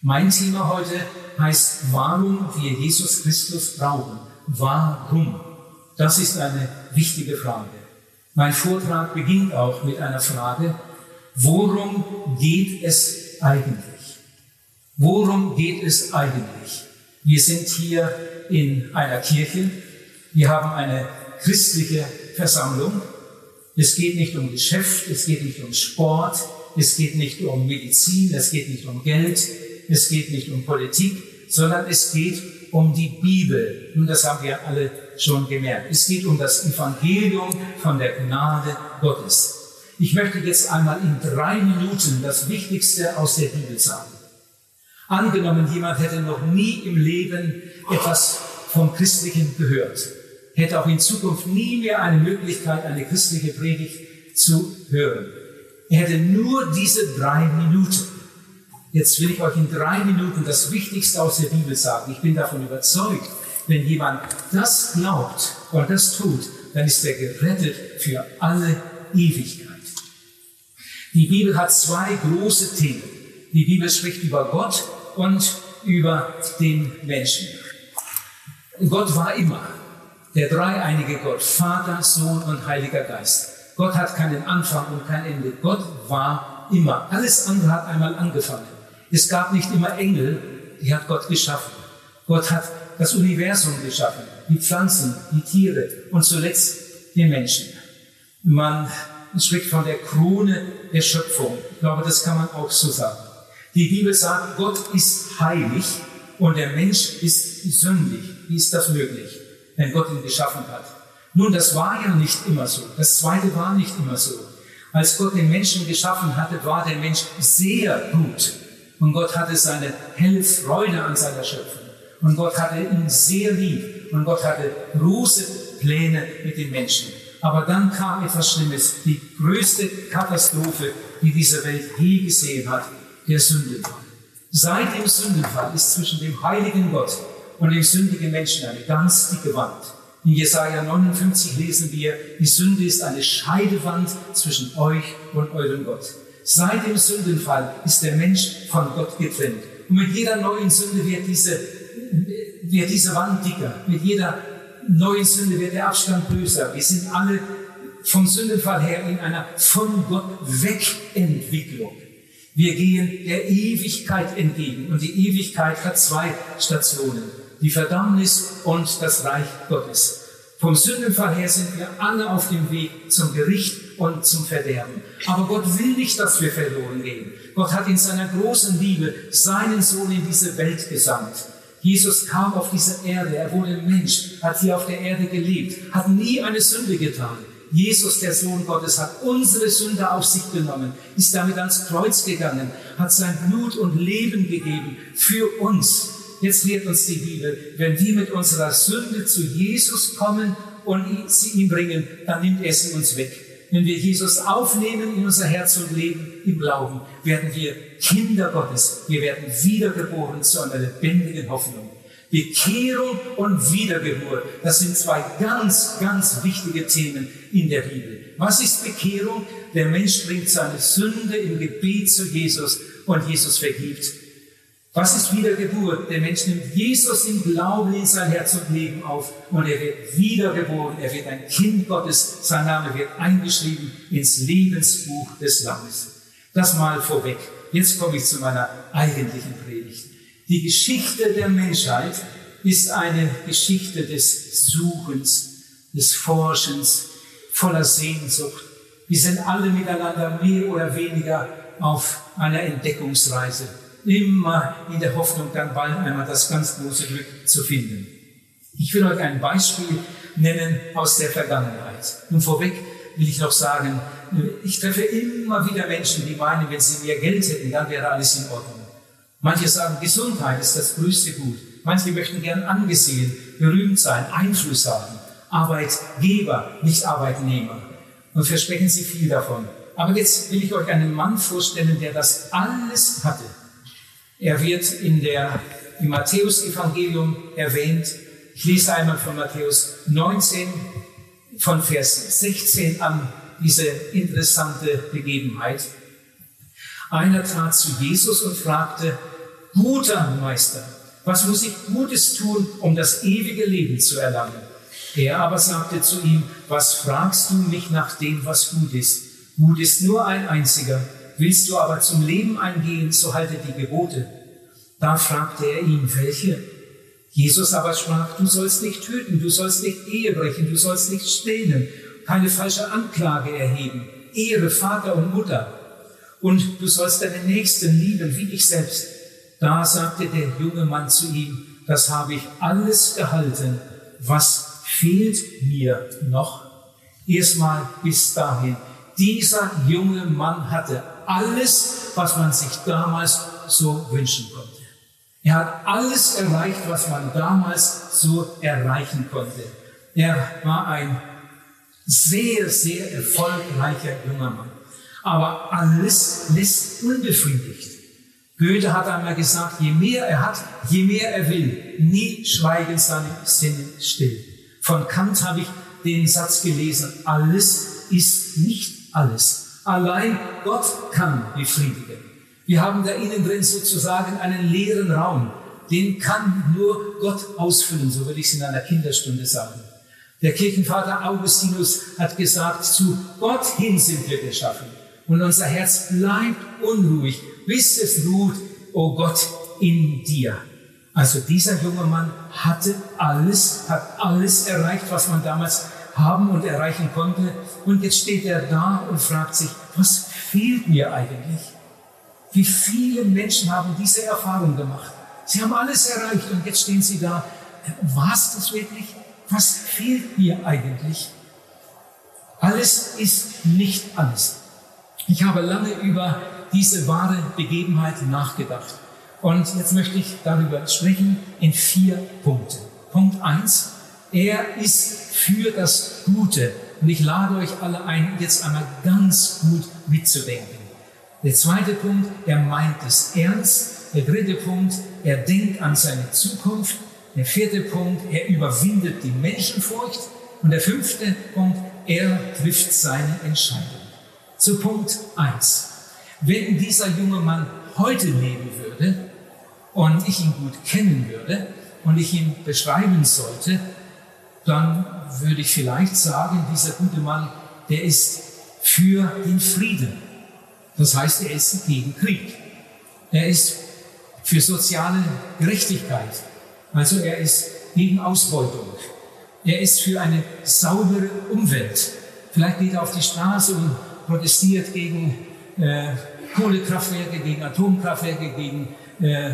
Mein Thema heute heißt, warum wir Jesus Christus brauchen. Warum? Das ist eine wichtige Frage. Mein Vortrag beginnt auch mit einer Frage, worum geht es eigentlich? Worum geht es eigentlich? Wir sind hier in einer Kirche, wir haben eine christliche Versammlung. Es geht nicht um Geschäft, es geht nicht um Sport, es geht nicht um Medizin, es geht nicht um Geld, es geht nicht um Politik, sondern es geht um die Bibel. Und das haben wir alle schon gemerkt. Es geht um das Evangelium von der Gnade Gottes. Ich möchte jetzt einmal in drei Minuten das Wichtigste aus der Bibel sagen. Angenommen, jemand hätte noch nie im Leben etwas vom Christlichen gehört, hätte auch in Zukunft nie mehr eine Möglichkeit, eine christliche Predigt zu hören. Er hätte nur diese drei Minuten. Jetzt will ich euch in drei Minuten das Wichtigste aus der Bibel sagen. Ich bin davon überzeugt, wenn jemand das glaubt und das tut, dann ist er gerettet für alle Ewigkeit. Die Bibel hat zwei große Themen. Die Bibel spricht über Gott und über den Menschen. Gott war immer der dreieinige Gott, Vater, Sohn und Heiliger Geist. Gott hat keinen Anfang und kein Ende. Gott war immer. Alles andere hat einmal angefangen. Es gab nicht immer Engel, die hat Gott geschaffen. Gott hat das Universum geschaffen, die Pflanzen, die Tiere und zuletzt den Menschen. Man spricht von der Krone der Schöpfung. Ich glaube, das kann man auch so sagen. Die Bibel sagt, Gott ist heilig und der Mensch ist sündig. Wie ist das möglich, wenn Gott ihn geschaffen hat? Nun, das war ja nicht immer so. Das zweite war nicht immer so. Als Gott den Menschen geschaffen hatte, war der Mensch sehr gut. Und Gott hatte seine helle Freude an seiner Schöpfung. Und Gott hatte ihn sehr lieb. Und Gott hatte große Pläne mit den Menschen. Aber dann kam etwas Schlimmes, die größte Katastrophe, die diese Welt je gesehen hat, der Sündenfall. Seit dem Sündenfall ist zwischen dem heiligen Gott und dem sündigen Menschen eine ganz dicke Wand. In Jesaja 59 lesen wir, die Sünde ist eine Scheidewand zwischen euch und eurem Gott. Seit dem Sündenfall ist der Mensch von Gott getrennt. Und mit jeder neuen Sünde wird diese, wird diese Wand dicker. Mit jeder neuen Sünde wird der Abstand größer. Wir sind alle vom Sündenfall her in einer von Gott weg Entwicklung. Wir gehen der Ewigkeit entgegen und die Ewigkeit hat zwei Stationen, die Verdammnis und das Reich Gottes. Vom Sündenfall her sind wir alle auf dem Weg zum Gericht und zum Verderben. Aber Gott will nicht, dass wir verloren gehen. Gott hat in seiner großen Liebe seinen Sohn in diese Welt gesandt. Jesus kam auf diese Erde, er wurde Mensch, hat hier auf der Erde gelebt, hat nie eine Sünde getan. Jesus, der Sohn Gottes, hat unsere Sünde auf sich genommen, ist damit ans Kreuz gegangen, hat sein Blut und Leben gegeben für uns. Jetzt lehrt uns die Bibel, wenn wir mit unserer Sünde zu Jesus kommen und sie ihm bringen, dann nimmt sie uns weg. Wenn wir Jesus aufnehmen in unser Herz und Leben im Glauben, werden wir Kinder Gottes. Wir werden wiedergeboren zu einer lebendigen Hoffnung. Bekehrung und Wiedergeburt, das sind zwei ganz, ganz wichtige Themen in der Bibel. Was ist Bekehrung? Der Mensch bringt seine Sünde im Gebet zu Jesus und Jesus vergibt. Was ist Wiedergeburt? Der Mensch nimmt Jesus im Glauben in sein Herz und Leben auf und er wird wiedergeboren. Er wird ein Kind Gottes. Sein Name wird eingeschrieben ins Lebensbuch des Lammes. Das mal vorweg. Jetzt komme ich zu meiner eigentlichen Predigt. Die Geschichte der Menschheit ist eine Geschichte des Suchens, des Forschens, voller Sehnsucht. Wir sind alle miteinander mehr oder weniger auf einer Entdeckungsreise, immer in der Hoffnung, dann bald einmal das ganz große Glück zu finden. Ich will euch ein Beispiel nennen aus der Vergangenheit. Und vorweg will ich noch sagen, ich treffe immer wieder Menschen, die meinen, wenn sie mehr Geld hätten, dann wäre alles in Ordnung. Manche sagen, Gesundheit ist das größte Gut. Manche möchten gern angesehen, berühmt sein, Einfluss haben. Arbeitgeber, nicht Arbeitnehmer. Und versprechen sie viel davon. Aber jetzt will ich euch einen Mann vorstellen, der das alles hatte. Er wird in der, im Matthäus-Evangelium erwähnt. Ich lese einmal von Matthäus 19, von Vers 16 an, diese interessante Begebenheit. Einer trat zu Jesus und fragte, guter Meister, was muss ich Gutes tun, um das ewige Leben zu erlangen? Er aber sagte zu ihm, was fragst du mich nach dem, was gut ist? Gut ist nur ein einziger. Willst du aber zum Leben eingehen, so halte die Gebote. Da fragte er ihn, welche? Jesus aber sprach, du sollst nicht töten, du sollst nicht Ehe brechen, du sollst nicht stehlen, keine falsche Anklage erheben, ehre Vater und Mutter. Und du sollst deinen Nächsten lieben wie dich selbst. Da sagte der junge Mann zu ihm, das habe ich alles gehalten. Was fehlt mir noch? Erstmal bis dahin. Dieser junge Mann hatte alles, was man sich damals so wünschen konnte. Er hat alles erreicht, was man damals so erreichen konnte. Er war ein sehr, sehr erfolgreicher junger Mann. Aber alles lässt unbefriedigt. Goethe hat einmal gesagt, je mehr er hat, je mehr er will. Nie schweigen seine Sinne still. Von Kant habe ich den Satz gelesen, alles ist nicht alles. Allein Gott kann befriedigen. Wir haben da innen drin sozusagen einen leeren Raum. Den kann nur Gott ausfüllen, so würde ich es in einer Kinderstunde sagen. Der Kirchenvater Augustinus hat gesagt, zu Gott hin sind wir geschaffen. Und unser Herz bleibt unruhig, bis es ruht, o oh Gott, in dir. Also dieser junge Mann hatte alles, hat alles erreicht, was man damals haben und erreichen konnte. Und jetzt steht er da und fragt sich, was fehlt mir eigentlich? Wie viele Menschen haben diese Erfahrung gemacht? Sie haben alles erreicht und jetzt stehen sie da. War es das wirklich? Was fehlt mir eigentlich? Alles ist nicht alles. Ich habe lange über diese wahre Begebenheit nachgedacht. Und jetzt möchte ich darüber sprechen in vier Punkten. Punkt eins: Er ist für das Gute. Und ich lade euch alle ein, jetzt einmal ganz gut mitzudenken. Der zweite Punkt, er meint es ernst. Der dritte Punkt, er denkt an seine Zukunft. Der vierte Punkt, er überwindet die Menschenfurcht. Und der fünfte Punkt, er trifft seine Entscheidung. Zu Punkt eins: Wenn dieser junge Mann heute leben würde und ich ihn gut kennen würde und ich ihn beschreiben sollte, dann würde ich vielleicht sagen, dieser gute Mann, der ist für den Frieden. Das heißt, er ist gegen Krieg. Er ist für soziale Gerechtigkeit. Also er ist gegen Ausbeutung. Er ist für eine saubere Umwelt. Vielleicht geht er auf die Straße und protestiert gegen äh, Kohlekraftwerke, gegen Atomkraftwerke, gegen äh,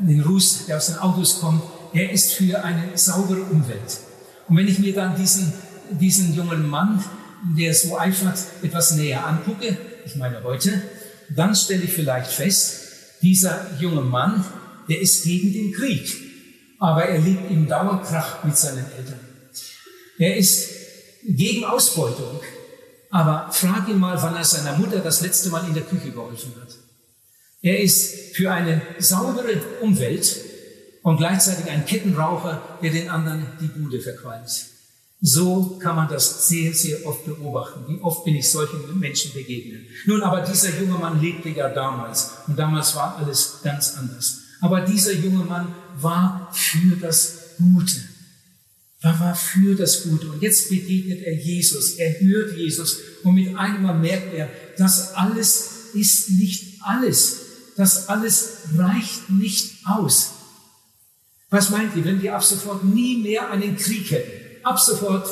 den Ruß, der aus den Autos kommt. Er ist für eine saubere Umwelt. Und wenn ich mir dann diesen, diesen jungen Mann, der so eifert, etwas näher angucke, ich meine heute, dann stelle ich vielleicht fest, dieser junge Mann, der ist gegen den Krieg, aber er lebt im Dauerkrach mit seinen Eltern. Er ist gegen Ausbeutung, aber frag ihn mal, wann er seiner Mutter das letzte Mal in der Küche geholfen hat. Er ist für eine saubere Umwelt und gleichzeitig ein Kettenraucher, der den anderen die Bude verqualmt. So kann man das sehr, sehr oft beobachten. Wie oft bin ich solchen Menschen begegnet. Nun, aber dieser junge Mann lebte ja damals und damals war alles ganz anders. Aber dieser junge Mann war für das Gute. Er war für das Gute. Und jetzt begegnet er Jesus. Er hört Jesus und mit einmal merkt er, das alles ist nicht alles. Das alles reicht nicht aus. Was meint ihr, wenn wir ab sofort nie mehr einen Krieg hätten? ab sofort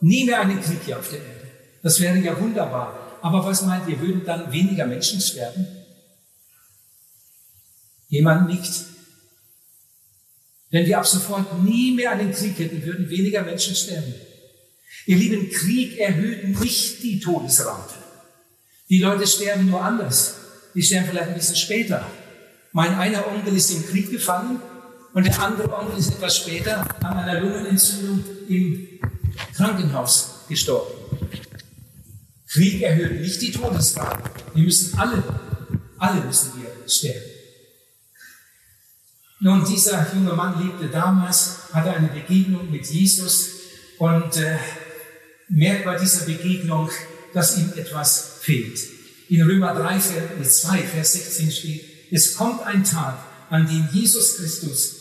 nie mehr einen Krieg hier auf der Erde. Das wäre ja wunderbar. Aber was meint ihr, würden dann weniger Menschen sterben? Jemand nicht. Wenn wir ab sofort nie mehr einen Krieg hätten, würden weniger Menschen sterben. Ihr lieben, Krieg erhöht nicht die Todesrate. Die Leute sterben nur anders. Die sterben vielleicht ein bisschen später. Mein einer Onkel ist im Krieg gefallen und der andere Onkel ist etwas später an einer Lungenentzündung im Krankenhaus gestorben. Krieg erhöht nicht die Todesrate. Wir müssen alle, alle müssen wir sterben. Nun, dieser junge Mann lebte damals, hatte eine Begegnung mit Jesus und äh, merkt bei dieser Begegnung, dass ihm etwas fehlt. In Römer 3, Vers 2, Vers 16 steht, es kommt ein Tag, an dem Jesus Christus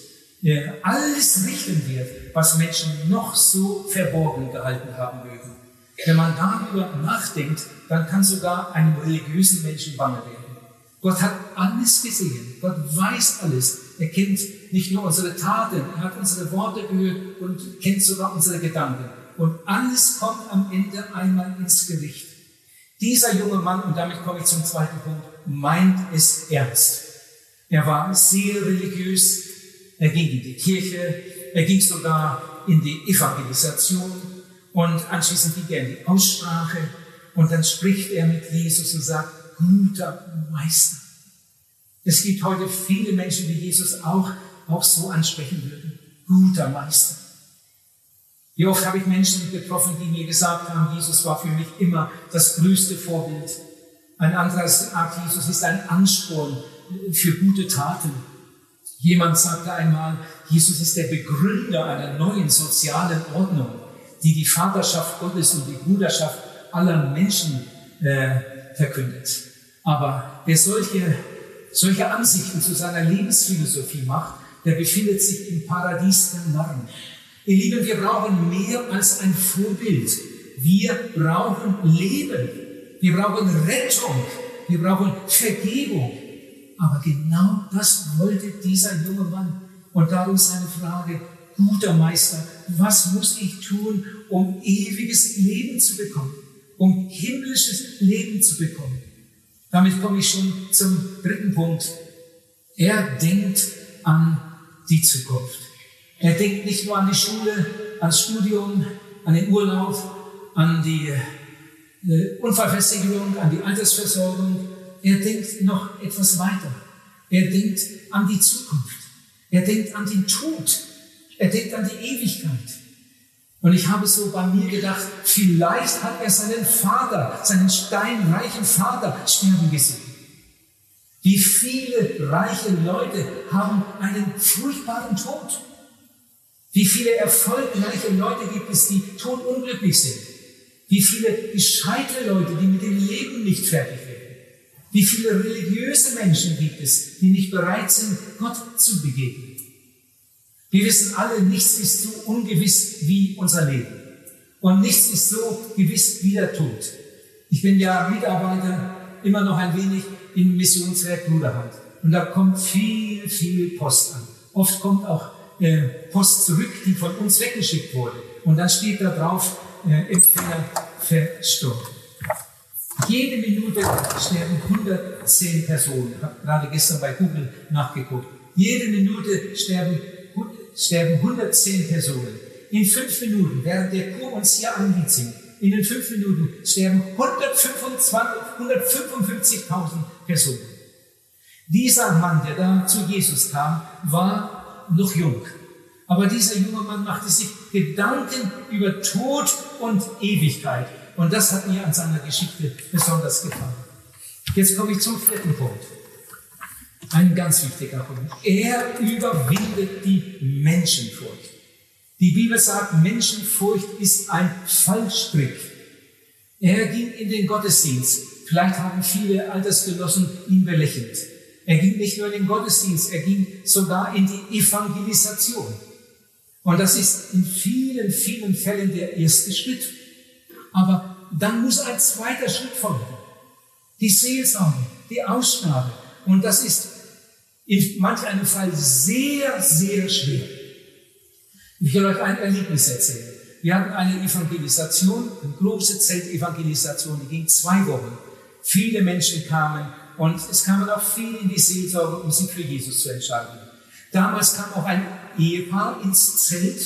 alles richten wird, was Menschen noch so verborgen gehalten haben mögen. Wenn man darüber nachdenkt, dann kann sogar einem religiösen Menschen bange werden. Gott hat alles gesehen. Gott weiß alles. Er kennt nicht nur unsere Taten, er hat unsere Worte gehört und kennt sogar unsere Gedanken. Und alles kommt am Ende einmal ins Gericht. Dieser junge Mann, und damit komme ich zum zweiten Punkt, meint es ernst. Er war sehr religiös, er ging in die Kirche, er ging sogar in die Evangelisation und anschließend ging er in die Aussprache und dann spricht er mit Jesus und sagt, guter Meister. Es gibt heute viele Menschen, die Jesus auch, auch so ansprechen würden. Guter Meister. Wie oft habe ich Menschen getroffen, die mir gesagt haben, Jesus war für mich immer das größte Vorbild. Ein anderer sagt, Jesus ist ein Ansporn für gute Taten. Jemand sagte einmal, Jesus ist der Begründer einer neuen sozialen Ordnung, die die Vaterschaft Gottes und die Bruderschaft aller Menschen äh, verkündet. Aber wer solche, solche Ansichten zu seiner Lebensphilosophie macht, der befindet sich im Paradies der Narren. Ihr Lieben, wir brauchen mehr als ein Vorbild. Wir brauchen Leben. Wir brauchen Rettung. Wir brauchen Vergebung. Aber genau das wollte dieser junge Mann. Und darum seine Frage, guter Meister, was muss ich tun, um ewiges Leben zu bekommen? Um himmlisches Leben zu bekommen? Damit komme ich schon zum dritten Punkt. Er denkt an die Zukunft. Er denkt nicht nur an die Schule, ans Studium, an den Urlaub, an die äh, Unfallversicherung, an die Altersversorgung. Er denkt noch etwas weiter. Er denkt an die Zukunft. Er denkt an den Tod. Er denkt an die Ewigkeit. Und ich habe so bei mir gedacht, vielleicht hat er seinen Vater, seinen steinreichen Vater sterben gesehen. Wie viele reiche Leute haben einen furchtbaren Tod. Wie viele erfolgreiche Leute gibt es, die todunglücklich sind. Wie viele gescheite Leute, die mit dem Leben nicht fertig werden. Wie viele religiöse Menschen gibt es, die nicht bereit sind, Gott zu begegnen. Wir wissen alle, nichts ist so ungewiss wie unser Leben. Und nichts ist so gewiss wie der Tod. Ich bin ja Mitarbeiter immer noch ein wenig im Missionswerk Bruderhand. Und da kommt viel, viel Post an. Oft kommt auch äh, Post zurück, die von uns weggeschickt wurde. Und dann steht da drauf, äh, Empfänger verstorben. Jede Minute sterben 110 Personen. Ich habe gerade gestern bei Google nachgeguckt. Jede Minute sterben sterben 110 Personen. In fünf Minuten, während der Chor uns hier singt, in den fünf Minuten sterben 155.000 Personen. Dieser Mann, der da zu Jesus kam, war noch jung. Aber dieser junge Mann machte sich Gedanken über Tod und Ewigkeit. Und das hat mir an seiner Geschichte besonders gefallen. Jetzt komme ich zum vierten Punkt. Ein ganz wichtiger Punkt. Er überwindet die Menschenfurcht. Die Bibel sagt, Menschenfurcht ist ein Fallstrick. Er ging in den Gottesdienst. Vielleicht haben viele Altersgenossen ihn belächelt. Er ging nicht nur in den Gottesdienst, er ging sogar in die Evangelisation. Und das ist in vielen, vielen Fällen der erste Schritt. Aber dann muss ein zweiter Schritt folgen. Die Seelsorge, die Aussprache. Und das ist in manch einem Fall sehr, sehr schwer. Ich will euch ein Erlebnis erzählen. Wir hatten eine Evangelisation, eine große Zeltevangelisation, die ging zwei Wochen. Viele Menschen kamen und es kamen auch viele in die Seelsorge, um sich für Jesus zu entscheiden. Damals kam auch ein Ehepaar ins Zelt.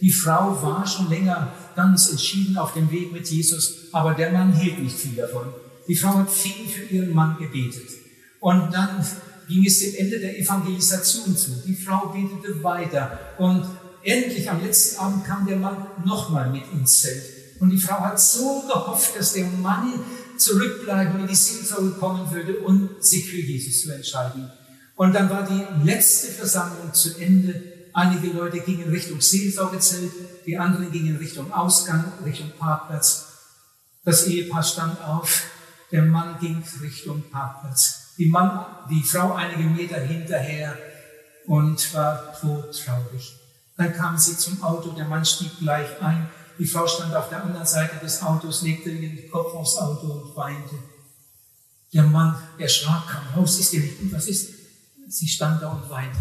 Die Frau war schon länger ganz entschieden auf dem Weg mit Jesus, aber der Mann hielt nicht viel davon. Die Frau hat viel für ihren Mann gebetet. Und dann ging es dem Ende der Evangelisation zu. Die Frau betete weiter und endlich am letzten Abend kam der Mann nochmal mit ins Zelt. Und die Frau hat so gehofft, dass der Mann zurückbleiben, in die Seelsorge kommen würde und sich für Jesus zu entscheiden. Und dann war die letzte Versammlung zu Ende. Einige Leute gingen Richtung Seelsorgezelt, die anderen gingen Richtung Ausgang, Richtung Parkplatz. Das Ehepaar stand auf, der Mann ging Richtung Parkplatz. Die, Mann, die Frau einige Meter hinterher und war todtraurig. Dann kamen sie zum Auto, der Mann stieg gleich ein, die Frau stand auf der anderen Seite des Autos, legte ihren Kopf aufs Auto und weinte. Der Mann erschrak, kam raus, ist dir nicht gut, was ist? Sie stand da und weinte.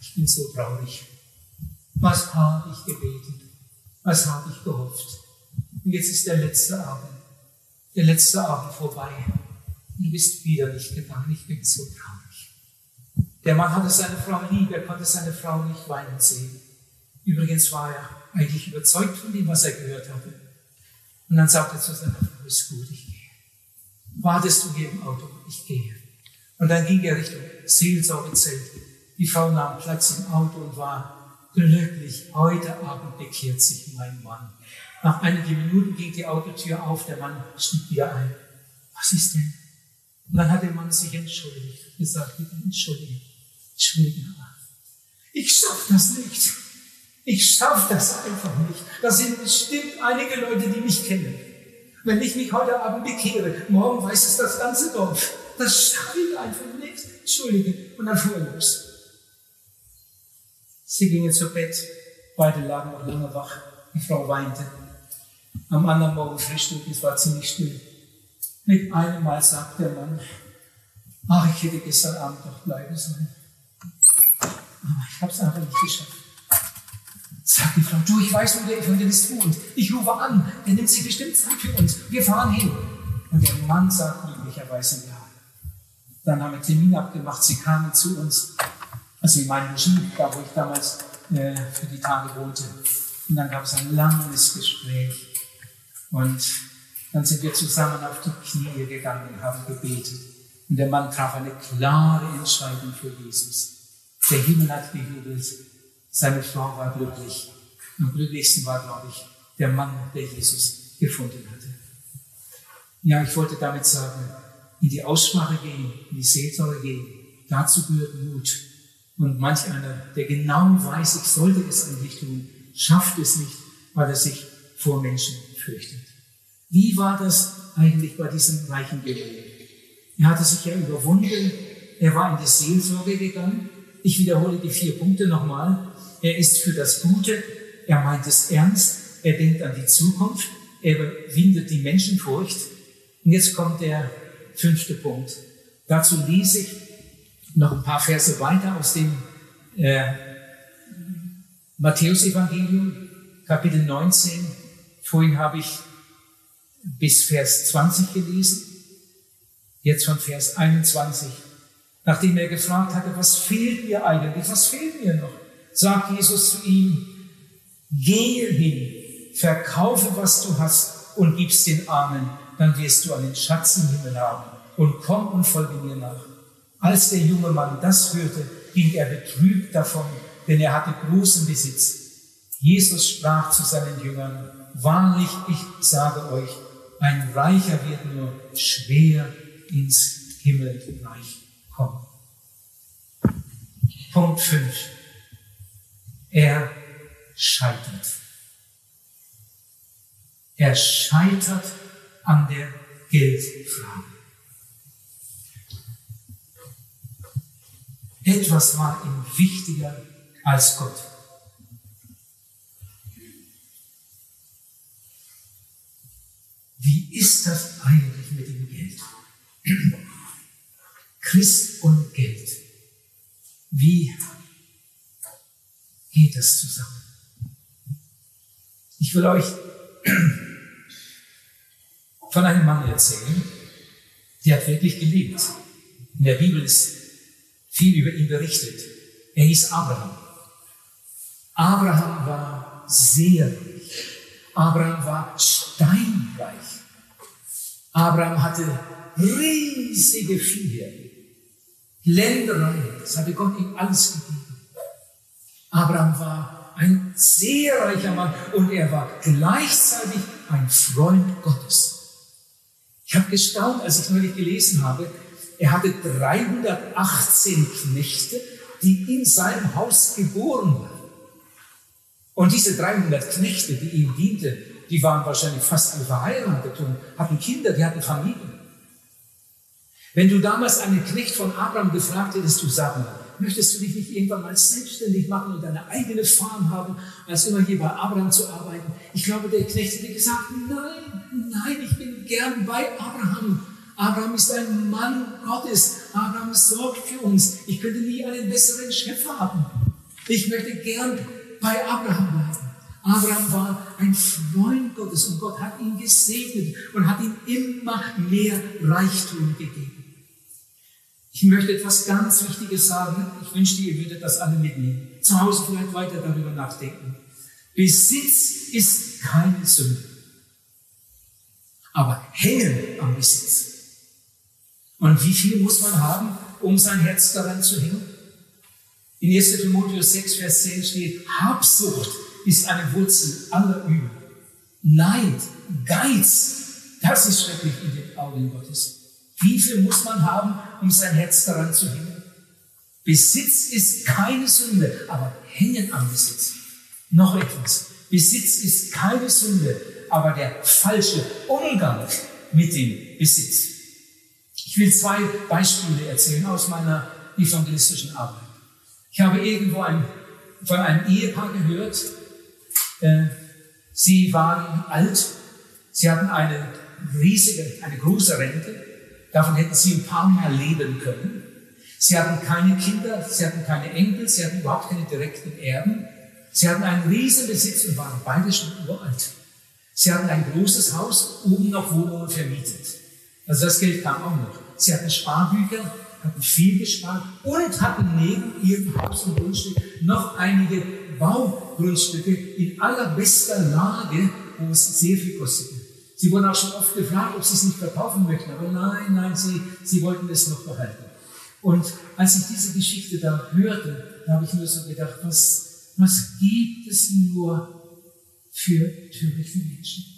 Ich bin so traurig. Was habe ich gebetet? Was habe ich gehofft? Und jetzt ist der letzte Abend, der letzte Abend vorbei. Du bist wieder nicht gegangen. Ich bin so traurig. Der Mann hatte seine Frau lieb, er konnte seine Frau nicht weinen sehen. Übrigens war er eigentlich überzeugt von dem, was er gehört hatte. Und dann sagte er zu seiner Frau, ist gut, ich gehe. Wartest du hier im Auto? Ich gehe. Und dann ging er Richtung Seelsorgezelt. Die Frau nahm Platz im Auto und war glücklich. Heute Abend bekehrt sich mein Mann. Nach einigen Minuten ging die Autotür auf, der Mann stieg wieder ein. Was ist denn? Und dann hat der Mann sich entschuldigt, gesagt, bitte entschuldigen, entschuldigen. Ich schaff das nicht. Ich schaffe das einfach nicht. Das sind bestimmt einige Leute, die mich kennen. Wenn ich mich heute Abend bekehre, morgen weiß es das ganze Dorf. Das schaffe ich einfach nicht. Entschuldige. Und dann fuhr er los. Sie gingen zu Bett. Beide lagen noch lange wach. Die Frau weinte. Am anderen Morgen Frühstück, es war ziemlich still. Mit einem Mal sagt der Mann, ach, ich hätte gestern Abend doch bleiben sollen. Aber ich habe es einfach nicht geschafft. Sagt die Frau, du, ich weiß, wo der Evangelist wohnt. Ich rufe an, der nimmt sich bestimmt Zeit für uns. Wir fahren hin. Und der Mann sagt üblicherweise ja. Dann haben wir Termin abgemacht, sie kamen zu uns, also in meinem Logis, da wo ich damals äh, für die Tage wohnte. Und dann gab es ein langes Gespräch. Und dann sind wir zusammen auf die Knie gegangen und haben gebetet. Und der Mann traf eine klare Entscheidung für Jesus. Der Himmel hat gejubelt. Seine Frau war glücklich. Am glücklichsten war, glaube ich, der Mann, der Jesus gefunden hatte. Ja, ich wollte damit sagen, in die Aussprache gehen, in die Seelsorge gehen, dazu gehört Mut. Und manch einer, der genau weiß, ich sollte es eigentlich tun, schafft es nicht, weil er sich vor Menschen fürchtet. Wie war das eigentlich bei diesem reichen Gehörigen? Er hatte sich ja überwunden, er war in die Seelsorge gegangen. Ich wiederhole die vier Punkte nochmal. Er ist für das Gute, er meint es ernst, er denkt an die Zukunft, er überwindet die Menschenfurcht. Und jetzt kommt der fünfte Punkt. Dazu lese ich noch ein paar Verse weiter aus dem äh, Matthäusevangelium, Kapitel 19. Vorhin habe ich bis Vers 20 gelesen, jetzt von Vers 21. Nachdem er gefragt hatte, was fehlt mir eigentlich, was fehlt mir noch? sagt Jesus zu ihm, gehe hin, verkaufe, was du hast und gib's den Armen, dann wirst du einen Schatz im Himmel haben und komm und folge mir nach. Als der junge Mann das hörte, ging er betrübt davon, denn er hatte großen Besitz. Jesus sprach zu seinen Jüngern, wahrlich, ich sage euch, ein Reicher wird nur schwer ins Himmelreich kommen. Punkt 5. Er scheitert. Er scheitert an der Geldfrage. Etwas war ihm wichtiger als Gott. Wie ist das eigentlich mit dem Geld? Christ und Geld. Wie geht das zusammen? Ich will euch von einem Mann erzählen, der hat wirklich gelebt. In der Bibel ist viel über ihn berichtet. Er hieß Abraham. Abraham war sehr reich. Abraham war steinreich. Abraham hatte riesige Viehherden, Ländereien. Das hatte Gott ihm alles gegeben. Abraham war ein sehr reicher Mann und er war gleichzeitig ein Freund Gottes. Ich habe gestaunt, als ich neulich gelesen habe, er hatte 318 Knechte, die in seinem Haus geboren waren. Und diese 300 Knechte, die ihm dienten, die waren wahrscheinlich fast alle verheiratet und hatten Kinder, die hatten Familien. Wenn du damals einen Knecht von Abraham gefragt hättest, du sag mal, möchtest du dich nicht irgendwann mal selbstständig machen und deine eigene Farm haben, als immer hier bei Abraham zu arbeiten? Ich glaube, der Knecht hätte gesagt, nein, nein, ich bin gern bei Abraham. Abraham ist ein Mann Gottes. Abraham sorgt für uns. Ich könnte nie einen besseren Chef haben. Ich möchte gern bei Abraham bleiben. Abraham war ein Freund Gottes und Gott hat ihn gesegnet und hat ihm immer mehr Reichtum gegeben. Ich möchte etwas ganz Wichtiges sagen. Ich wünschte, ihr würdet das alle mitnehmen. Zu Hause vielleicht weiter darüber nachdenken. Besitz ist keine Sünde. Aber hängen am Besitz. Und wie viel muss man haben, um sein Herz daran zu hängen? In 1. Timotheus 6, Vers 10 steht, Habsucht ist eine Wurzel aller Übel. Neid, Geiz, das ist schrecklich in den Augen Gottes. Wie viel muss man haben, um sein Herz daran zu hängen? Besitz ist keine Sünde, aber hängen am Besitz. Noch etwas. Besitz ist keine Sünde, aber der falsche Umgang mit dem Besitz. Ich will zwei Beispiele erzählen aus meiner evangelistischen Arbeit. Ich habe irgendwo ein, von einem Ehepaar gehört, äh, sie waren alt, sie hatten eine riesige, eine große Rente, davon hätten sie ein paar Mal leben können. Sie hatten keine Kinder, sie hatten keine Enkel, sie hatten überhaupt keine direkten Erben. Sie hatten einen riesen Besitz und waren beide schon uralt. Sie hatten ein großes Haus, oben noch Wohnungen vermietet. Also das Geld kam auch noch. Sie hatten Sparbücher, hatten viel gespart und hatten neben ihrem Haus und Grundstück noch einige Baugrundstücke in allerbester Lage, wo es sehr viel kostete. Sie wurden auch schon oft gefragt, ob sie es nicht verkaufen möchten, aber nein, nein, sie, sie wollten es noch behalten. Und als ich diese Geschichte da hörte, da habe ich mir so gedacht, was, was gibt es nur für törichte Menschen?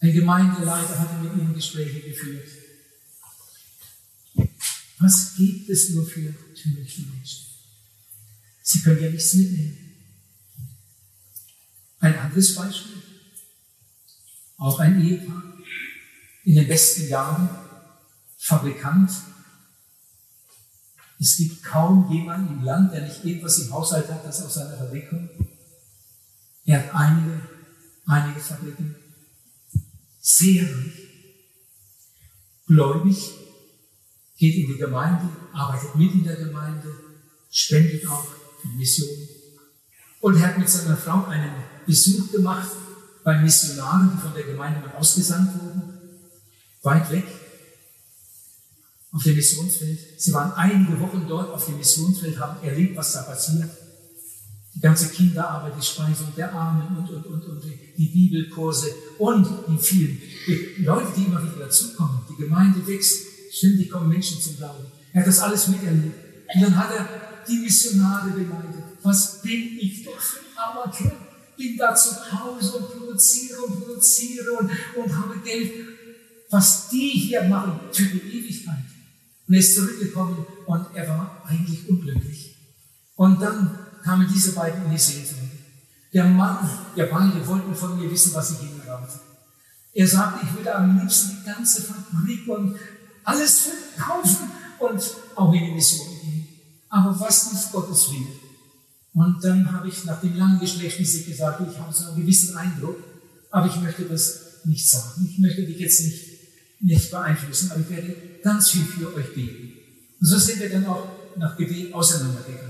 Ein Gemeindeleiter hatte mit ihnen Gespräche geführt. Was gibt es nur für törichte Menschen? Sie können ja nichts mitnehmen. Ein anderes Beispiel. Auch ein Ehepaar. In den besten Jahren. Fabrikant. Es gibt kaum jemanden im Land, der nicht irgendwas im Haushalt hat, das aus seiner Fabrik kommt. Er hat einige, einige Fabriken. Sehr. Gläubig. Geht in die Gemeinde, arbeitet mit in der Gemeinde, spendet auch für die Mission. Und er hat mit seiner Frau einen Besuch gemacht bei Missionaren, die von der Gemeinde mal ausgesandt wurden, weit weg, auf dem Missionsfeld. Sie waren einige Wochen dort auf dem Missionsfeld, haben erlebt, was da passiert. Die ganze Kinderarbeit, die Speisung der Armen und, und, und, und die Bibelkurse und die vielen Leute, die immer wieder dazukommen. Die Gemeinde wächst, ständig kommen Menschen zum Glauben. Er hat das alles miterlebt. Und dann hat er die Missionare beleidigt. Was bin ich doch für ein armer Kerl? bin da zu Hause und produziere und produziere und, und habe Geld. Was die hier machen, für die Ewigkeit. Und er ist zurückgekommen und er war eigentlich unglücklich. Und dann kamen diese beiden in die Seelsorge. Der Mann, der beide wollten von mir wissen, was ich ihnen rate. Er sagte, ich würde am liebsten die ganze Fabrik und alles verkaufen und auch in die Mission gehen. Aber was ist Gottes Wille? Und dann habe ich nach dem langen Gespräch schließlich gesagt, ich habe so einen gewissen Eindruck, aber ich möchte das nicht sagen. Ich möchte dich jetzt nicht, nicht beeinflussen, aber ich werde ganz viel für euch beten. Und so sind wir dann auch nach Gebet auseinandergegangen.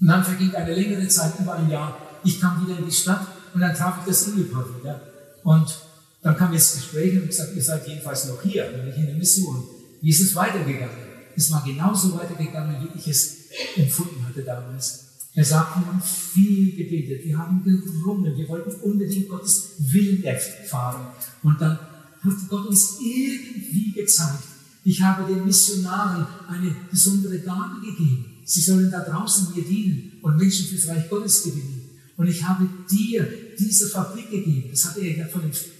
Und dann verging eine längere Zeit, über ein Jahr. Ich kam wieder in die Stadt und dann traf ich das Ehepaar wieder. Und dann kam jetzt Gespräch und gesagt, ihr seid jedenfalls noch hier, nämlich in der Mission. Wie ist es weitergegangen? Es war genauso weitergegangen, wie ich es empfunden hatte damals. Er sagt, wir haben viel gebetet, wir haben gerungen, wir wollten unbedingt Gottes Willen erfahren. Und dann hat Gott uns irgendwie gezeigt, ich habe den Missionaren eine besondere Gabe gegeben. Sie sollen da draußen mir dienen und Menschen fürs Reich Gottes gewinnen. Und ich habe dir diese Fabrik gegeben. Das hat er ja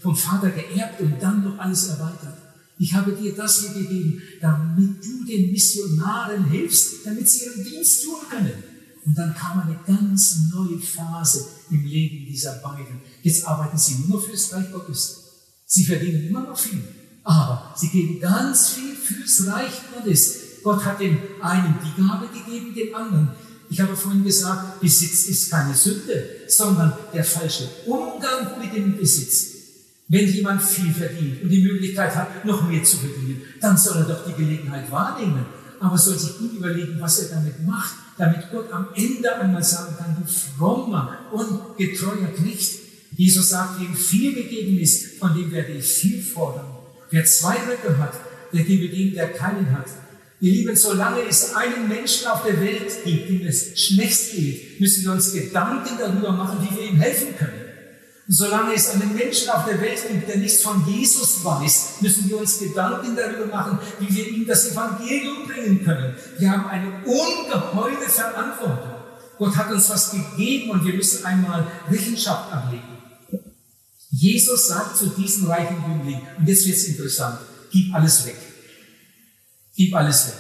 vom Vater geerbt und dann noch alles erweitert. Ich habe dir das hier gegeben, damit du den Missionaren hilfst, damit sie ihren Dienst tun können. Und dann kam eine ganz neue Phase im Leben dieser beiden. Jetzt arbeiten sie nur noch für das Reich Gottes. Sie verdienen immer noch viel. Aber sie geben ganz viel fürs Reich Gottes. Gott hat dem einen die Gabe gegeben, dem anderen. Ich habe vorhin gesagt, Besitz ist keine Sünde, sondern der falsche Umgang mit dem Besitz. Wenn jemand viel verdient und die Möglichkeit hat, noch mehr zu verdienen, dann soll er doch die Gelegenheit wahrnehmen, aber soll sich gut überlegen, was er damit macht, damit Gott am Ende einmal sagen kann, du frommer und getreuer Knecht. Jesus sagt, wem viel gegeben ist, von dem werde ich viel fordern. Wer zwei Röcke hat, der gebe dem, der keinen hat. Ihr Lieben, solange es einen Menschen auf der Welt gibt, dem es schlecht geht, müssen wir uns Gedanken darüber machen, wie wir ihm helfen können. solange es einen Menschen auf der Welt gibt, der nichts von Jesus weiß, müssen wir uns Gedanken darüber machen, wie wir ihm das Evangelium bringen können. Wir haben eine ungeheure Verantwortung. Gott hat uns was gegeben und wir müssen einmal Rechenschaft ablegen. Jesus sagt zu diesem reichen Jüngling, und jetzt wird es interessant, gib alles weg. Gib alles weg.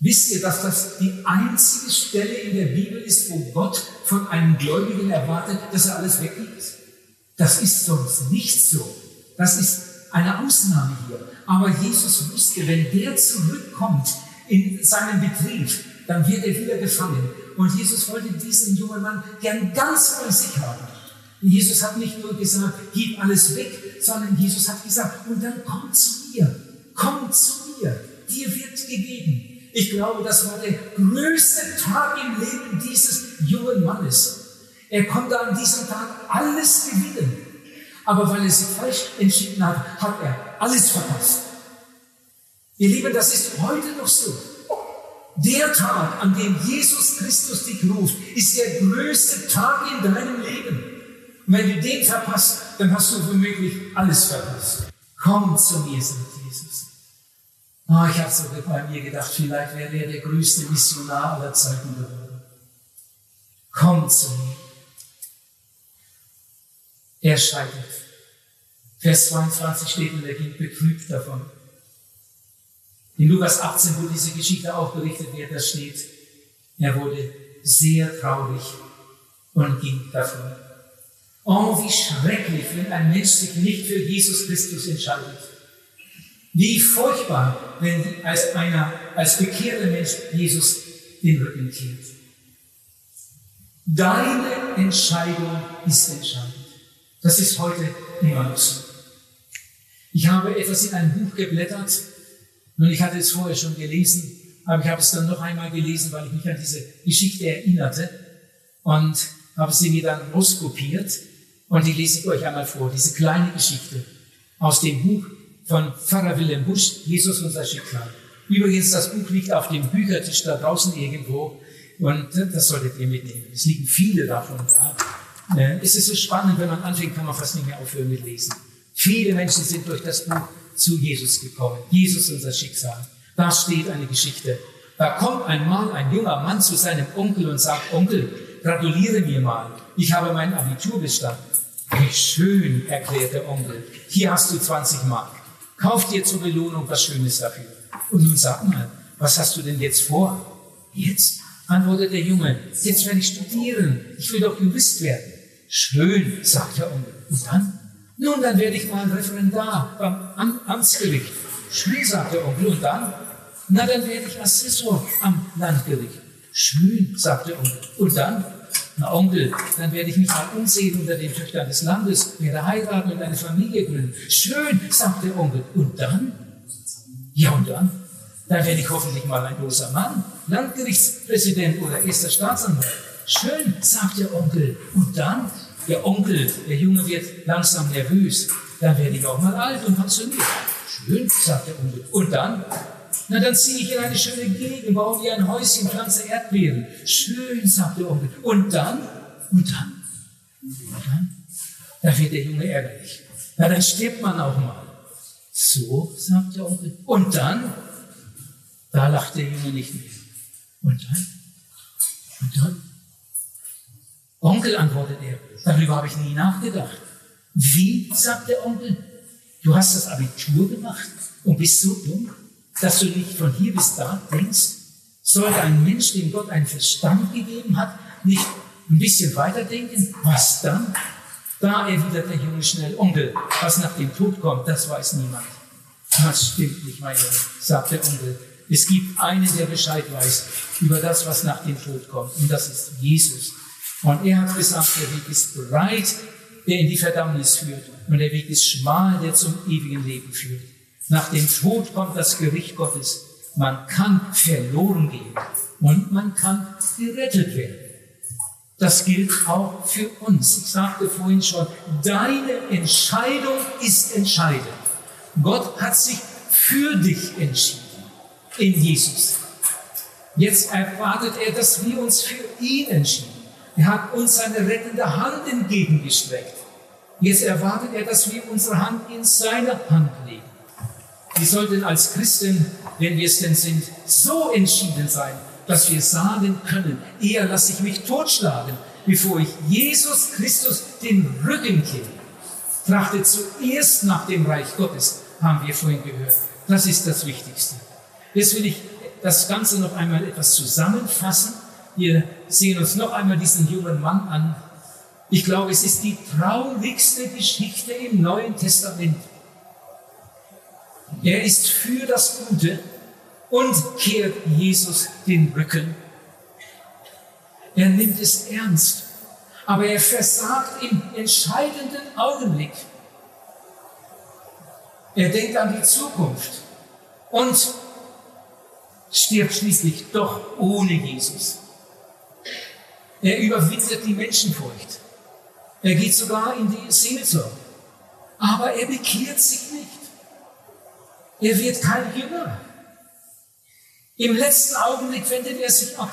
Wisst ihr, dass das die einzige Stelle in der Bibel ist, wo Gott von einem Gläubigen erwartet, dass er alles weggibt? Das ist sonst nicht so. Das ist eine Ausnahme hier. Aber Jesus wusste, wenn der zurückkommt in seinen Betrieb, dann wird er wieder gefangen. Und Jesus wollte diesen jungen Mann gern ganz bei sich haben. Jesus hat nicht nur gesagt, gib alles weg, sondern Jesus hat gesagt, und dann komm zu mir, komm zu mir, dir wird gegeben. Ich glaube, das war der größte Tag im Leben dieses jungen Mannes. Er konnte an diesem Tag alles gewinnen. Aber weil er sich falsch entschieden hat, hat er alles verpasst. Ihr Lieben, das ist heute noch so. Der Tag, an dem Jesus Christus dich ruft, ist der größte Tag in deinem Leben. Und wenn du den verpasst, dann hast du womöglich alles verpasst. Komm zu mir, sagt Jesus. Oh, ich habe so bei mir gedacht, vielleicht wäre er der größte Missionar aller Zeiten geworden. Komm zu mir. Er scheitert. Vers 22 steht und er ging betrübt davon. In Lukas 18, wo diese Geschichte auch berichtet wird, da steht, er wurde sehr traurig und ging davon. Oh, wie schrecklich, wenn ein Mensch sich nicht für Jesus Christus entscheidet. Wie furchtbar, wenn als einer, als bekehrter Mensch Jesus den Rücken kehrt. Deine Entscheidung ist entscheidend. Das ist heute immer noch so. Ich habe etwas in einem Buch geblättert und ich hatte es vorher schon gelesen, aber ich habe es dann noch einmal gelesen, weil ich mich an diese Geschichte erinnerte und habe sie mir dann rauskopiert und die lese ich euch einmal vor, diese kleine Geschichte aus dem Buch von Pfarrer Wilhelm Busch, Jesus unser Schicksal. Übrigens, das Buch liegt auf dem Büchertisch da draußen irgendwo und das solltet ihr mitnehmen. Es liegen viele davon da. Äh, es ist so spannend, wenn man anfängt, kann man fast nicht mehr aufhören mit Lesen. Viele Menschen sind durch das Buch zu Jesus gekommen. Jesus unser Schicksal. Da steht eine Geschichte. Da kommt einmal ein junger Mann zu seinem Onkel und sagt, Onkel, gratuliere mir mal. Ich habe mein Abitur bestanden. Wie schön, erklärt der Onkel. Hier hast du 20 Mark. Kauf dir zur Belohnung was Schönes dafür. Und nun sag mal, was hast du denn jetzt vor? Jetzt? antwortet der Junge. Jetzt werde ich studieren. Ich will doch Jurist werden. Schön, sagt der Onkel. Und dann? Nun, dann werde ich mal Referendar beim Amtsgericht. Schön, sagt der Onkel. Und dann? Na, dann werde ich Assessor am Landgericht. Schön, sagt der Onkel. Und dann? Na Onkel, dann werde ich mich mal umsehen unter den Töchtern des Landes, werde heiraten und eine Familie gründen. Schön, sagt der Onkel. Und dann? Ja, und dann? Dann werde ich hoffentlich mal ein großer Mann, Landgerichtspräsident oder erster Staatsanwalt. Schön, sagt der Onkel. Und dann? Der Onkel, der Junge wird langsam nervös. Dann werde ich auch mal alt und pensioniert. Schön, sagt der Onkel. Und dann? Na, dann ziehe ich in eine schöne Gegend, baue mir ein Häuschen, pflanze Erdbeeren. Schön, sagt der Onkel. Und dann? Und dann? Und dann? Da wird der Junge ärgerlich. Na, dann stirbt man auch mal. So, sagt der Onkel. Und dann? Da lacht der Junge nicht mehr. Und dann? Und dann? Onkel, antwortet er, darüber habe ich nie nachgedacht. Wie, sagt der Onkel, du hast das Abitur gemacht und bist so dumm? Dass du nicht von hier bis da denkst? Sollte ein Mensch, dem Gott einen Verstand gegeben hat, nicht ein bisschen weiterdenken? Was dann? Da erwidert der Junge schnell, Onkel, was nach dem Tod kommt, das weiß niemand. Das stimmt nicht, mein Junge, sagt der Onkel. Es gibt einen, der Bescheid weiß über das, was nach dem Tod kommt. Und das ist Jesus. Und er hat gesagt, der Weg ist breit, der in die Verdammnis führt. Und der Weg ist schmal, der zum ewigen Leben führt. Nach dem Tod kommt das Gericht Gottes. Man kann verloren gehen und man kann gerettet werden. Das gilt auch für uns. Ich sagte vorhin schon, deine Entscheidung ist entscheidend. Gott hat sich für dich entschieden in Jesus. Jetzt erwartet er, dass wir uns für ihn entschieden. Er hat uns seine rettende Hand entgegengestreckt. Jetzt erwartet er, dass wir unsere Hand in seine Hand legen. Wir sollten als Christen, wenn wir es denn sind, so entschieden sein, dass wir sagen können, eher lasse ich mich totschlagen, bevor ich Jesus Christus den Rücken kehre. Trachte zuerst nach dem Reich Gottes, haben wir vorhin gehört. Das ist das Wichtigste. Jetzt will ich das Ganze noch einmal etwas zusammenfassen. Wir sehen uns noch einmal diesen jungen Mann an. Ich glaube, es ist die traurigste Geschichte im Neuen Testament. Er ist für das Gute und kehrt Jesus den Rücken. Er nimmt es ernst, aber er versagt im entscheidenden Augenblick. Er denkt an die Zukunft und stirbt schließlich doch ohne Jesus. Er überwindet die Menschenfurcht. Er geht sogar in die Seelsorge. Aber er bekehrt sich nicht. Er wird kein Jünger. Im letzten Augenblick wendet er sich ab.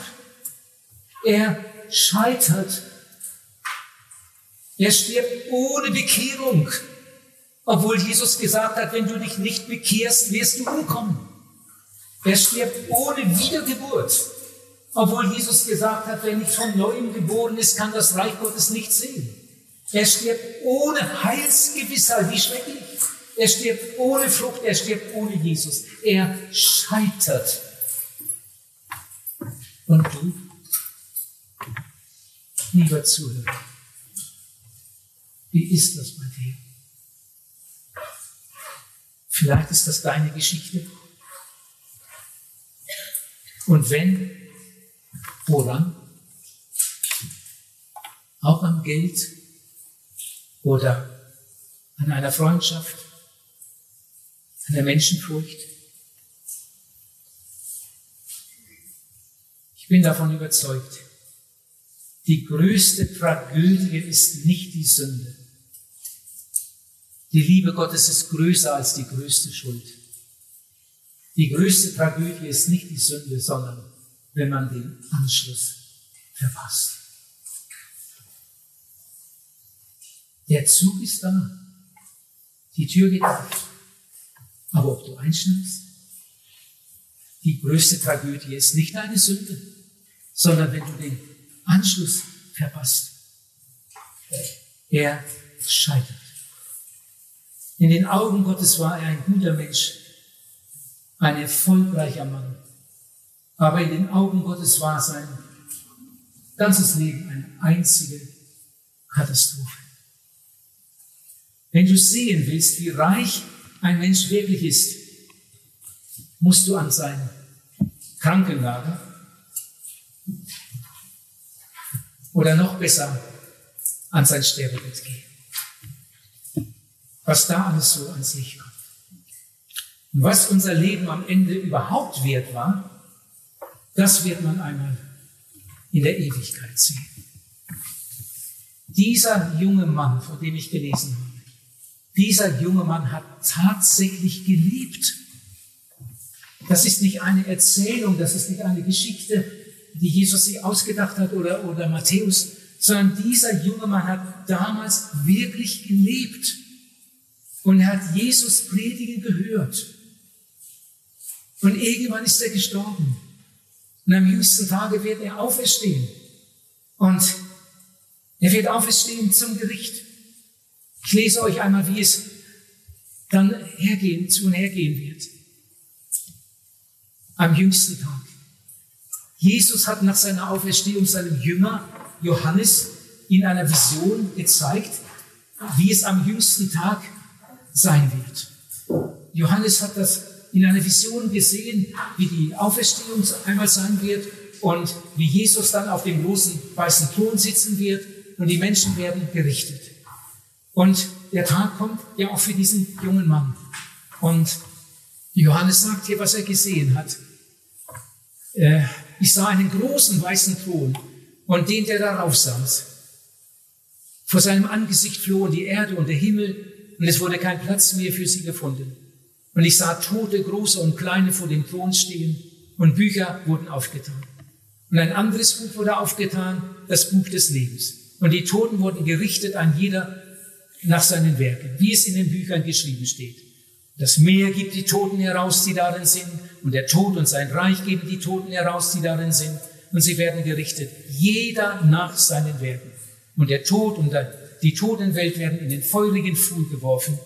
Er scheitert. Er stirbt ohne Bekehrung, obwohl Jesus gesagt hat, wenn du dich nicht bekehrst, wirst du umkommen. Er stirbt ohne Wiedergeburt, obwohl Jesus gesagt hat, wer nicht von neuem geboren ist, kann das Reich Gottes nicht sehen. Er stirbt ohne Heilsgewissheit, wie schrecklich. Er stirbt ohne Frucht, er stirbt ohne Jesus. Er scheitert. Und du, lieber Zuhörer, wie ist das bei dir? Vielleicht ist das deine Geschichte. Und wenn, woran? Auch am Geld oder an einer Freundschaft, an der Menschenfurcht? Ich bin davon überzeugt, die größte Tragödie ist nicht die Sünde. Die Liebe Gottes ist größer als die größte Schuld. Die größte Tragödie ist nicht die Sünde, sondern wenn man den Anschluss verpasst. Der Zug ist da. Die Tür geht auf. Aber ob du einschläfst? Die größte Tragödie ist nicht deine Sünde sondern wenn du den Anschluss verpasst. Er scheitert. In den Augen Gottes war er ein guter Mensch, ein erfolgreicher Mann. Aber in den Augen Gottes war sein ganzes Leben eine einzige Katastrophe. Wenn du sehen willst, wie reich ein Mensch wirklich ist, musst du an sein Krankenlager oder noch besser an sein Sterbebett gehen. Was da alles so ans Licht kommt. Und was unser Leben am Ende überhaupt wert war, das wird man einmal in der Ewigkeit sehen. Dieser junge Mann, von dem ich gelesen habe, dieser junge Mann hat tatsächlich geliebt. Das ist nicht eine Erzählung, das ist nicht eine Geschichte, die Jesus sich ausgedacht hat oder, oder Matthäus, sondern dieser junge Mann hat damals wirklich gelebt und er hat Jesus predigen gehört. Und irgendwann ist er gestorben. Und am jüngsten Tage wird er auferstehen. Und er wird auferstehen zum Gericht. Ich lese euch einmal, wie es dann hergehen, zu und hergehen wird. Am jüngsten Tag. Jesus hat nach seiner Auferstehung seinem Jünger Johannes in einer Vision gezeigt, wie es am jüngsten Tag sein wird. Johannes hat das in einer Vision gesehen, wie die Auferstehung einmal sein wird und wie Jesus dann auf dem großen weißen Thron sitzen wird und die Menschen werden gerichtet. Und der Tag kommt ja auch für diesen jungen Mann. Und Johannes sagt hier, was er gesehen hat. Äh, ich sah einen großen weißen Thron und den, der darauf saß. Vor seinem Angesicht flohen die Erde und der Himmel und es wurde kein Platz mehr für sie gefunden. Und ich sah Tote, große und kleine vor dem Thron stehen und Bücher wurden aufgetan. Und ein anderes Buch wurde aufgetan, das Buch des Lebens. Und die Toten wurden gerichtet, an jeder nach seinen Werken, wie es in den Büchern geschrieben steht. Das Meer gibt die Toten heraus, die darin sind, und der Tod und sein Reich geben die Toten heraus, die darin sind, und sie werden gerichtet, jeder nach seinen Werken. Und der Tod und die Totenwelt werden in den feurigen Pfuhl geworfen.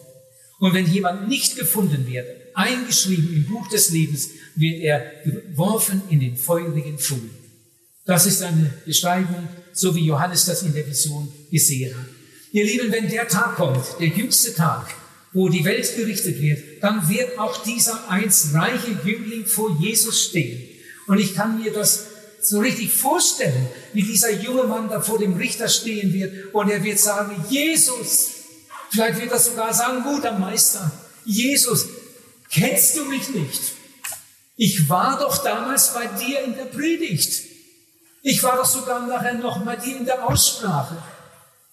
Und wenn jemand nicht gefunden wird, eingeschrieben im Buch des Lebens, wird er geworfen in den feurigen Pfuhl. Das ist eine Beschreibung, so wie Johannes das in der Vision gesehen hat. Ihr Lieben, wenn der Tag kommt, der jüngste Tag, wo die Welt gerichtet wird, dann wird auch dieser einst reiche Jüngling vor Jesus stehen. Und ich kann mir das so richtig vorstellen, wie dieser junge Mann da vor dem Richter stehen wird und er wird sagen, Jesus, vielleicht wird er sogar sagen, guter Meister, Jesus, kennst du mich nicht? Ich war doch damals bei dir in der Predigt. Ich war doch sogar nachher noch bei dir in der Aussprache.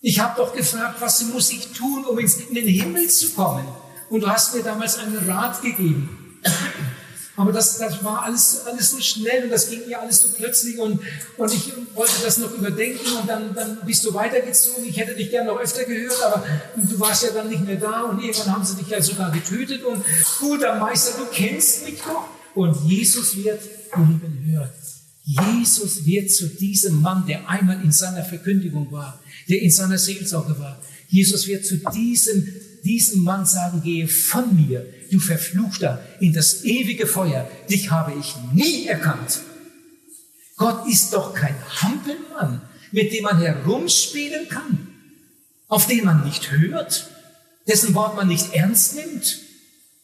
Ich habe doch gefragt, was muss ich tun, um in den Himmel zu kommen? Und du hast mir damals einen Rat gegeben. Aber das, das war alles, alles so schnell und das ging mir alles so plötzlich und, und ich wollte das noch überdenken und dann, dann bist du weitergezogen. Ich hätte dich gerne noch öfter gehört, aber du warst ja dann nicht mehr da und irgendwann haben sie dich ja sogar getötet und guter Meister, du kennst mich doch. Und Jesus wird, lieben, hört. Jesus wird zu diesem Mann, der einmal in seiner Verkündigung war, der in seiner Seelsorge war. Jesus wird zu diesem, diesem Mann sagen, gehe von mir, du Verfluchter, in das ewige Feuer. Dich habe ich nie erkannt. Gott ist doch kein Hampelmann, mit dem man herumspielen kann, auf den man nicht hört, dessen Wort man nicht ernst nimmt,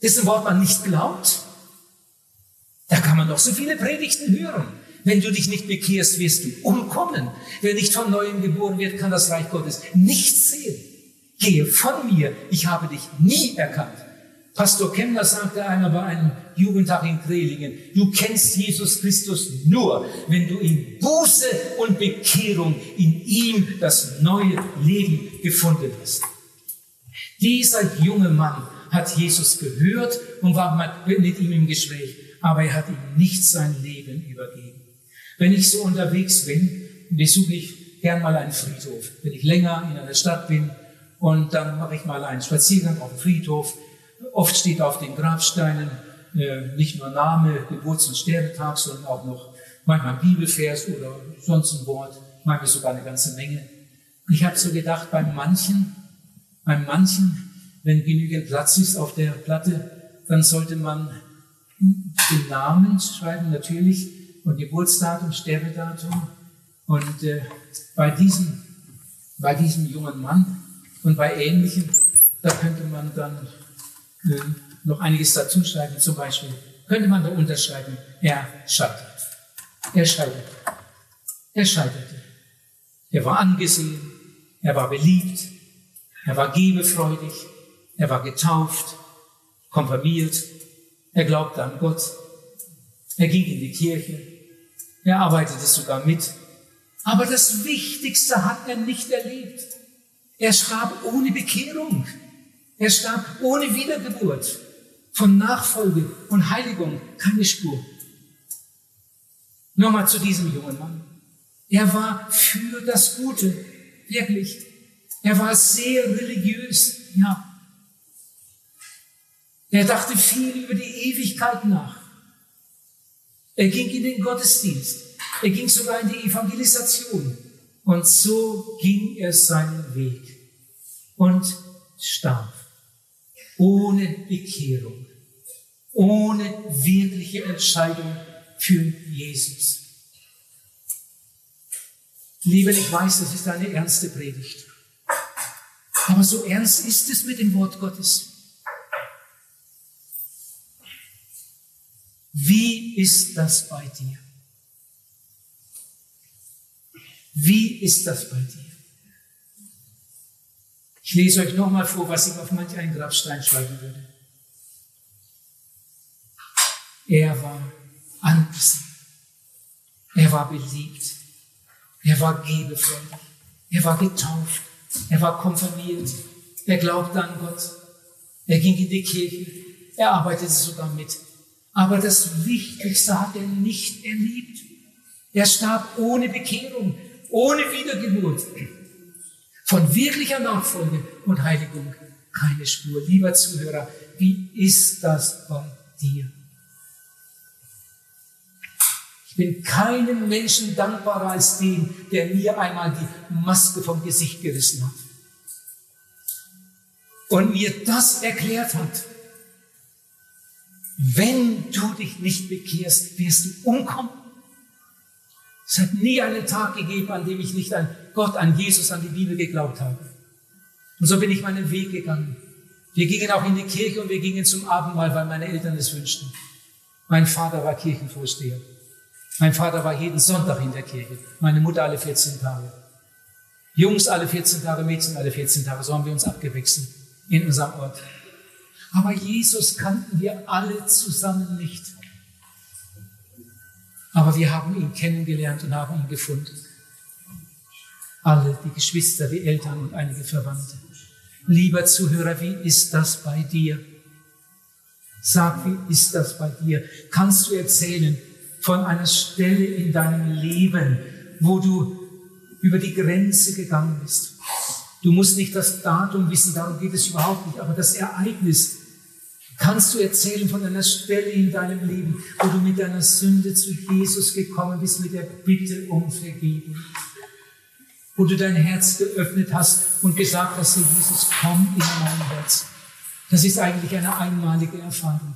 dessen Wort man nicht glaubt. Da kann man doch so viele Predigten hören. Wenn du dich nicht bekehrst, wirst du umkommen. Wer nicht von neuem geboren wird, kann das Reich Gottes nicht sehen. Gehe von mir, ich habe dich nie erkannt. Pastor Kemmler sagte einmal bei einem Jugendtag in Krelingen, du kennst Jesus Christus nur, wenn du in Buße und Bekehrung in ihm das neue Leben gefunden hast. Dieser junge Mann hat Jesus gehört und war mit ihm im Gespräch, aber er hat ihm nicht sein Leben übergeben. Wenn ich so unterwegs bin, besuche ich gern mal einen Friedhof. Wenn ich länger in einer Stadt bin und dann mache ich mal einen Spaziergang auf dem Friedhof. Oft steht auf den Grabsteinen äh, nicht nur Name, Geburts- und Sterbetag, sondern auch noch manchmal Bibelvers oder sonst ein Wort, manchmal sogar eine ganze Menge. Ich habe so gedacht, bei manchen, bei manchen, wenn genügend Platz ist auf der Platte, dann sollte man den Namen schreiben, natürlich, und Geburtsdatum, Sterbedatum. Und äh, bei, diesem, bei diesem jungen Mann und bei ähnlichen, da könnte man dann äh, noch einiges dazu schreiben. Zum Beispiel könnte man da unterschreiben, er scheitert. Er scheiterte. Er scheiterte. Er war angesehen, er war beliebt, er war gebefreudig, er war getauft, konfirmiert, er glaubte an Gott, er ging in die Kirche, er arbeitete sogar mit. Aber das Wichtigste hat er nicht erlebt. Er starb ohne Bekehrung. Er starb ohne Wiedergeburt. Von Nachfolge und Heiligung keine Spur. Nochmal zu diesem jungen Mann. Er war für das Gute, wirklich. Er war sehr religiös, ja. Er dachte viel über die Ewigkeit nach. Er ging in den Gottesdienst. Er ging sogar in die Evangelisation. Und so ging er seinen Weg und starb. Ohne Bekehrung. Ohne wirkliche Entscheidung für Jesus. Liebe, ich weiß, das ist eine ernste Predigt. Aber so ernst ist es mit dem Wort Gottes. Wie ist das bei dir? Wie ist das bei dir? Ich lese euch nochmal vor, was ich auf manch einen Grabstein schreiben würde. Er war angesehen. Er war beliebt. Er war gebefreudig. Er war getauft. Er war konfirmiert. Er glaubte an Gott. Er ging in die Kirche. Er arbeitete sogar mit. Aber das Wichtigste hat er nicht erlebt. Er starb ohne Bekehrung, ohne Wiedergeburt. Von wirklicher Nachfolge und Heiligung keine Spur. Lieber Zuhörer, wie ist das bei dir? Ich bin keinem Menschen dankbarer als dem, der mir einmal die Maske vom Gesicht gerissen hat und mir das erklärt hat. Wenn du dich nicht bekehrst, wirst du umkommen. Es hat nie einen Tag gegeben, an dem ich nicht an Gott, an Jesus, an die Bibel geglaubt habe. Und so bin ich meinen Weg gegangen. Wir gingen auch in die Kirche und wir gingen zum Abendmahl, weil meine Eltern es wünschten. Mein Vater war Kirchenvorsteher. Mein Vater war jeden Sonntag in der Kirche, meine Mutter alle 14 Tage. Jungs alle 14 Tage, Mädchen alle 14 Tage, so haben wir uns abgewechselt in unserem Ort. Aber Jesus kannten wir alle zusammen nicht. Aber wir haben ihn kennengelernt und haben ihn gefunden. Alle, die Geschwister, die Eltern und einige Verwandte. Lieber Zuhörer, wie ist das bei dir? Sag, wie ist das bei dir? Kannst du erzählen, von einer Stelle in deinem Leben, wo du über die Grenze gegangen bist. Du musst nicht das Datum wissen, darum geht es überhaupt nicht, aber das Ereignis kannst du erzählen von einer Stelle in deinem Leben, wo du mit deiner Sünde zu Jesus gekommen bist, mit der Bitte um Vergebung. Wo du dein Herz geöffnet hast und gesagt hast, Jesus, komm in mein Herz. Das ist eigentlich eine einmalige Erfahrung.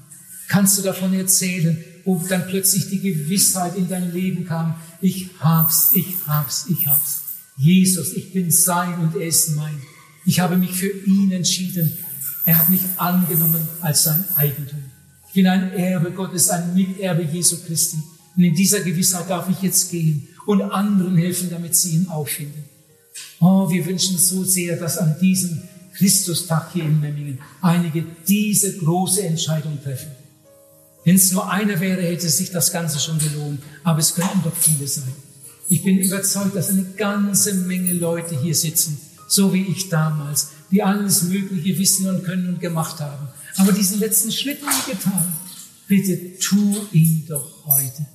Kannst du davon erzählen, wo dann plötzlich die Gewissheit in dein Leben kam, ich hab's, ich hab's, ich hab's. Jesus, ich bin sein und er ist mein. Ich habe mich für ihn entschieden. Er hat mich angenommen als sein Eigentum. Ich bin ein Erbe Gottes, ein Miterbe Jesu Christi. Und in dieser Gewissheit darf ich jetzt gehen und anderen helfen, damit sie ihn auffinden. Oh, wir wünschen so sehr, dass an diesem Christustag hier in Memmingen einige diese große Entscheidung treffen. Wenn es nur einer wäre, hätte sich das Ganze schon gelohnt. Aber es könnten doch viele sein. Ich bin überzeugt, dass eine ganze Menge Leute hier sitzen, so wie ich damals, die alles Mögliche wissen und können und gemacht haben. Aber diesen letzten Schritt nie getan. Bitte tu ihn doch heute.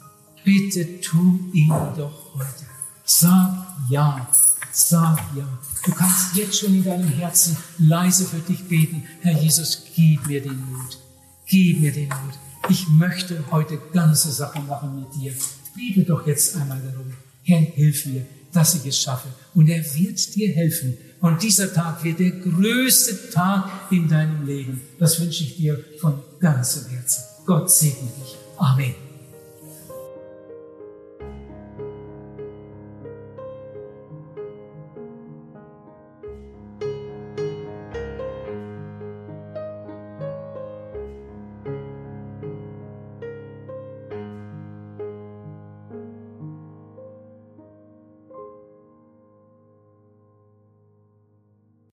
Bitte tu ihn doch heute. Sag ja. Sag ja. Du kannst jetzt schon in deinem Herzen leise für dich beten. Herr Jesus, gib mir den Mut. Gib mir den Mut ich möchte heute ganze Sachen machen mit dir. Bete doch jetzt einmal darum. Herr, hilf mir, dass ich es schaffe. Und er wird dir helfen. Und dieser Tag wird der größte Tag in deinem Leben. Das wünsche ich dir von ganzem Herzen. Gott segne dich. Amen.